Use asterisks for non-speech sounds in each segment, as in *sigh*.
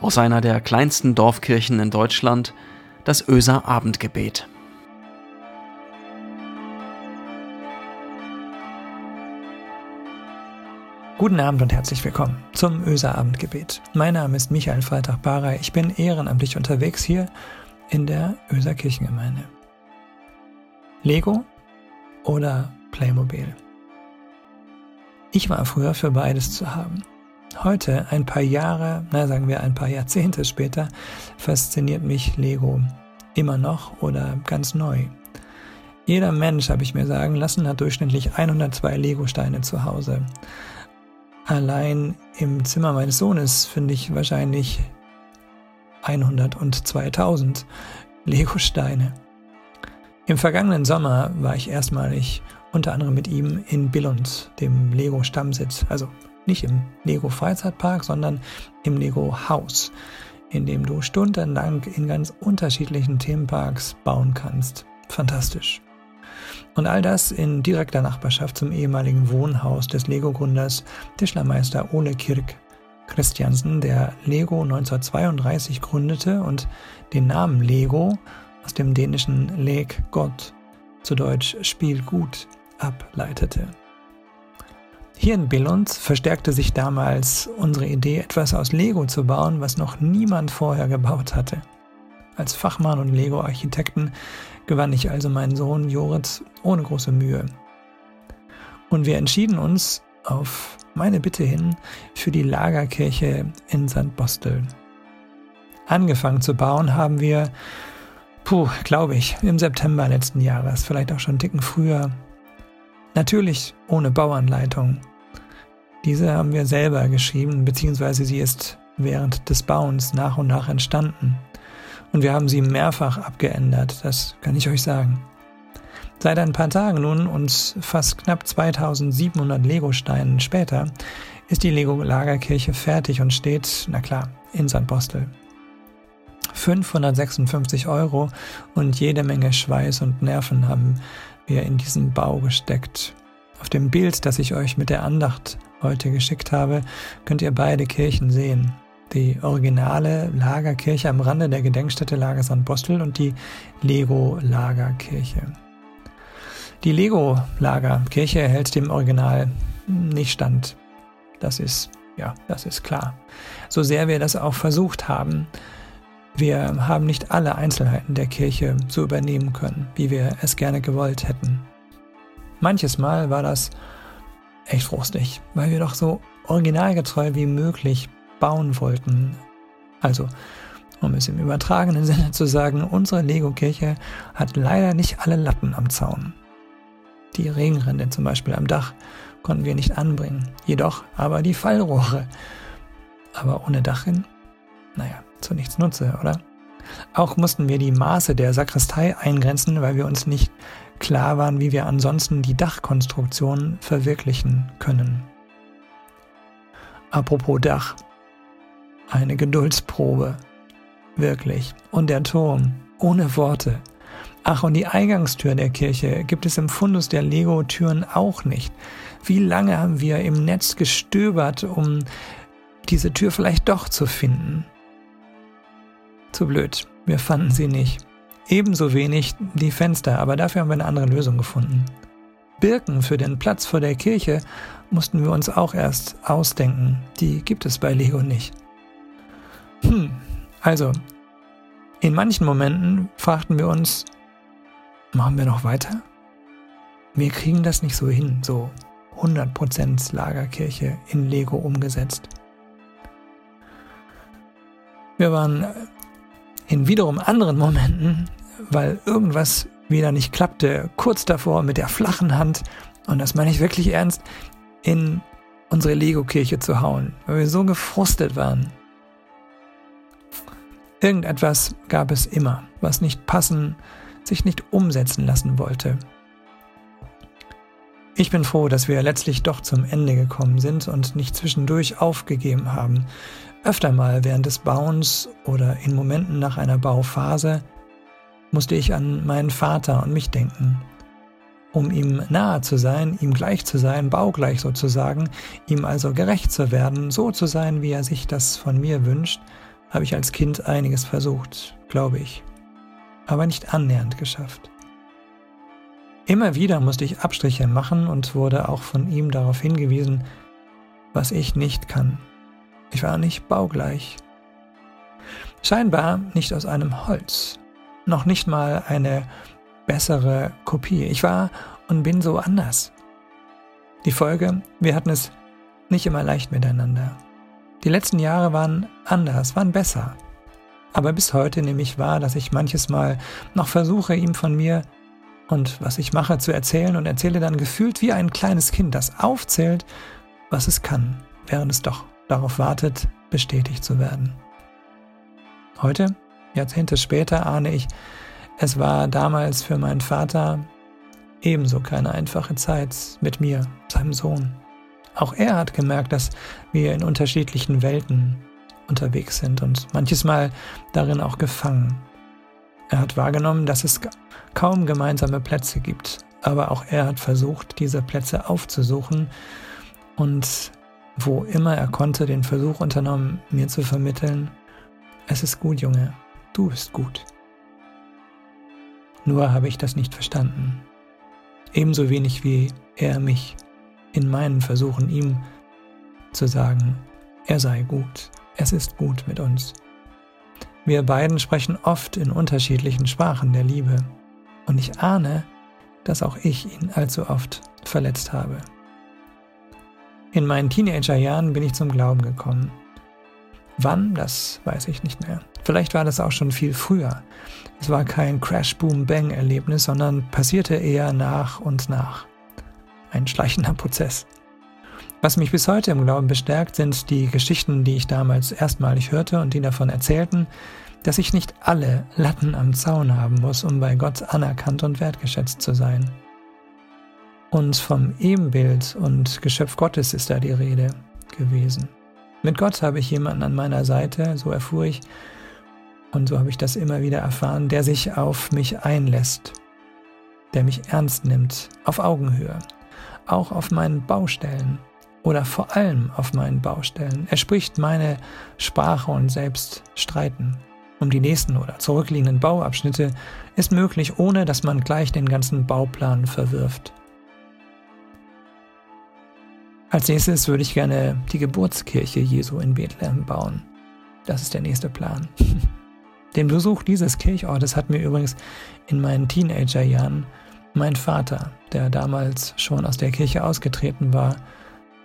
aus einer der kleinsten Dorfkirchen in Deutschland, das Öser Abendgebet. Guten Abend und herzlich willkommen zum Öser Abendgebet. Mein Name ist Michael Freitag-Barey. Ich bin ehrenamtlich unterwegs hier in der Öser Kirchengemeinde. Lego oder Playmobil? Ich war früher für beides zu haben. Heute, ein paar Jahre, na sagen wir ein paar Jahrzehnte später, fasziniert mich Lego immer noch oder ganz neu. Jeder Mensch, habe ich mir sagen lassen, hat durchschnittlich 102 Lego-Steine zu Hause. Allein im Zimmer meines Sohnes finde ich wahrscheinlich 100 und 2000 Lego-Steine. Im vergangenen Sommer war ich erstmalig unter anderem mit ihm in Billund, dem Lego-Stammsitz, also nicht im Lego Freizeitpark, sondern im Lego Haus, in dem du stundenlang in ganz unterschiedlichen Themenparks bauen kannst. Fantastisch. Und all das in direkter Nachbarschaft zum ehemaligen Wohnhaus des Lego-Gründers Tischlermeister Ole Kirk Christiansen, der Lego 1932 gründete und den Namen Lego aus dem dänischen Leg Gott, zu Deutsch Spiel gut, ableitete. Hier in Billund verstärkte sich damals unsere Idee, etwas aus Lego zu bauen, was noch niemand vorher gebaut hatte. Als Fachmann und Lego-Architekten gewann ich also meinen Sohn Joritz ohne große Mühe. Und wir entschieden uns auf meine Bitte hin für die Lagerkirche in St. Bostel. Angefangen zu bauen haben wir, puh, glaube ich, im September letzten Jahres, vielleicht auch schon einen Ticken früher, Natürlich ohne Bauanleitung. Diese haben wir selber geschrieben, beziehungsweise sie ist während des Bauens nach und nach entstanden. Und wir haben sie mehrfach abgeändert, das kann ich euch sagen. Seit ein paar Tagen nun und fast knapp 2700 Lego-Steinen später ist die Lego-Lagerkirche fertig und steht, na klar, in St. Postel. 556 Euro und jede Menge Schweiß und Nerven haben wir in diesen Bau gesteckt. Auf dem Bild, das ich euch mit der Andacht heute geschickt habe, könnt ihr beide Kirchen sehen. Die originale Lagerkirche am Rande der Gedenkstätte Lager St. Bostel und die Lego-Lagerkirche. Die Lego-Lagerkirche hält dem Original nicht stand. Das ist, ja, das ist klar. So sehr wir das auch versucht haben, wir haben nicht alle Einzelheiten der Kirche so übernehmen können, wie wir es gerne gewollt hätten. Manches Mal war das echt frustig, weil wir doch so originalgetreu wie möglich bauen wollten. Also, um es im übertragenen *laughs* Sinne zu sagen, unsere Lego-Kirche hat leider nicht alle Latten am Zaun. Die Regenrinde zum Beispiel am Dach konnten wir nicht anbringen, jedoch aber die Fallrohre. Aber ohne Dach hin? Naja, zu nichts nutze, oder? Auch mussten wir die Maße der Sakristei eingrenzen, weil wir uns nicht klar waren, wie wir ansonsten die Dachkonstruktion verwirklichen können. Apropos Dach. Eine Geduldsprobe. Wirklich. Und der Turm. Ohne Worte. Ach, und die Eingangstür der Kirche gibt es im Fundus der Lego-Türen auch nicht. Wie lange haben wir im Netz gestöbert, um diese Tür vielleicht doch zu finden? Zu blöd. Wir fanden sie nicht. Ebenso wenig die Fenster, aber dafür haben wir eine andere Lösung gefunden. Birken für den Platz vor der Kirche mussten wir uns auch erst ausdenken. Die gibt es bei Lego nicht. Hm, also, in manchen Momenten fragten wir uns, machen wir noch weiter? Wir kriegen das nicht so hin, so 100% Lagerkirche in Lego umgesetzt. Wir waren in wiederum anderen Momenten, weil irgendwas wieder nicht klappte, kurz davor mit der flachen Hand, und das meine ich wirklich ernst, in unsere Lego-Kirche zu hauen, weil wir so gefrustet waren. Irgendetwas gab es immer, was nicht passen, sich nicht umsetzen lassen wollte. Ich bin froh, dass wir letztlich doch zum Ende gekommen sind und nicht zwischendurch aufgegeben haben, Öfter mal während des Bauens oder in Momenten nach einer Bauphase musste ich an meinen Vater und mich denken. Um ihm nahe zu sein, ihm gleich zu sein, baugleich sozusagen, ihm also gerecht zu werden, so zu sein, wie er sich das von mir wünscht, habe ich als Kind einiges versucht, glaube ich, aber nicht annähernd geschafft. Immer wieder musste ich Abstriche machen und wurde auch von ihm darauf hingewiesen, was ich nicht kann. Ich war nicht baugleich. Scheinbar nicht aus einem Holz, noch nicht mal eine bessere Kopie. Ich war und bin so anders. Die Folge, wir hatten es nicht immer leicht miteinander. Die letzten Jahre waren anders, waren besser. Aber bis heute nehme ich wahr, dass ich manches Mal noch versuche, ihm von mir und was ich mache zu erzählen und erzähle dann gefühlt wie ein kleines Kind, das aufzählt, was es kann, während es doch darauf wartet, bestätigt zu werden. Heute, Jahrzehnte später, ahne ich, es war damals für meinen Vater ebenso keine einfache Zeit mit mir, seinem Sohn. Auch er hat gemerkt, dass wir in unterschiedlichen Welten unterwegs sind und manches Mal darin auch gefangen. Er hat wahrgenommen, dass es kaum gemeinsame Plätze gibt, aber auch er hat versucht, diese Plätze aufzusuchen und wo immer er konnte, den Versuch unternommen, mir zu vermitteln, es ist gut, Junge, du bist gut. Nur habe ich das nicht verstanden. Ebenso wenig wie er mich in meinen Versuchen, ihm zu sagen, er sei gut, es ist gut mit uns. Wir beiden sprechen oft in unterschiedlichen Sprachen der Liebe und ich ahne, dass auch ich ihn allzu oft verletzt habe. In meinen Teenagerjahren bin ich zum Glauben gekommen. Wann, das weiß ich nicht mehr. Vielleicht war das auch schon viel früher. Es war kein Crash-Boom-Bang-Erlebnis, sondern passierte eher nach und nach. Ein schleichender Prozess. Was mich bis heute im Glauben bestärkt, sind die Geschichten, die ich damals erstmalig hörte und die davon erzählten, dass ich nicht alle Latten am Zaun haben muss, um bei Gott anerkannt und wertgeschätzt zu sein. Und vom Ebenbild und Geschöpf Gottes ist da die Rede gewesen. Mit Gott habe ich jemanden an meiner Seite, so erfuhr ich, und so habe ich das immer wieder erfahren, der sich auf mich einlässt, der mich ernst nimmt, auf Augenhöhe, auch auf meinen Baustellen oder vor allem auf meinen Baustellen. Er spricht meine Sprache und selbst streiten. Um die nächsten oder zurückliegenden Bauabschnitte ist möglich, ohne dass man gleich den ganzen Bauplan verwirft. Als nächstes würde ich gerne die Geburtskirche Jesu in Bethlehem bauen. Das ist der nächste Plan. *laughs* Den Besuch dieses Kirchortes hat mir übrigens in meinen Teenagerjahren mein Vater, der damals schon aus der Kirche ausgetreten war,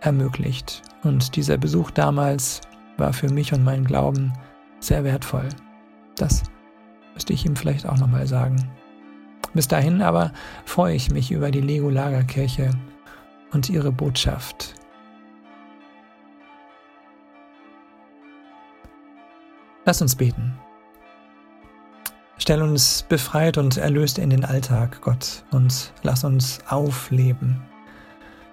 ermöglicht. Und dieser Besuch damals war für mich und meinen Glauben sehr wertvoll. Das müsste ich ihm vielleicht auch nochmal sagen. Bis dahin aber freue ich mich über die Lego Lagerkirche und ihre Botschaft. Lass uns beten. Stell uns befreit und erlöst in den Alltag, Gott, und lass uns aufleben.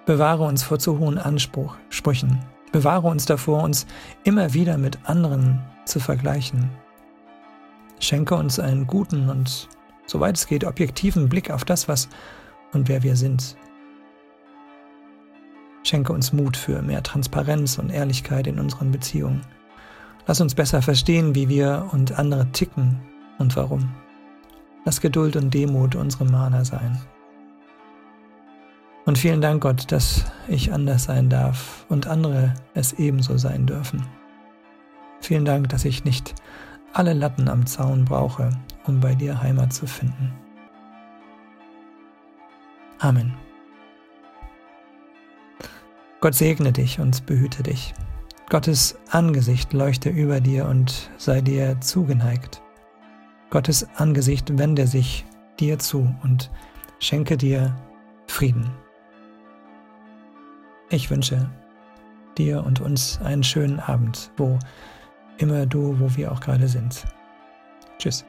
Bewahre uns vor zu hohen Ansprüchen. Bewahre uns davor, uns immer wieder mit anderen zu vergleichen. Schenke uns einen guten und, soweit es geht, objektiven Blick auf das, was und wer wir sind. Schenke uns Mut für mehr Transparenz und Ehrlichkeit in unseren Beziehungen. Lass uns besser verstehen, wie wir und andere ticken und warum. Lass Geduld und Demut unsere Mana sein. Und vielen Dank, Gott, dass ich anders sein darf und andere es ebenso sein dürfen. Vielen Dank, dass ich nicht alle Latten am Zaun brauche, um bei dir Heimat zu finden. Amen. Gott segne dich und behüte dich. Gottes Angesicht leuchte über dir und sei dir zugeneigt. Gottes Angesicht wende sich dir zu und schenke dir Frieden. Ich wünsche dir und uns einen schönen Abend, wo immer du, wo wir auch gerade sind. Tschüss.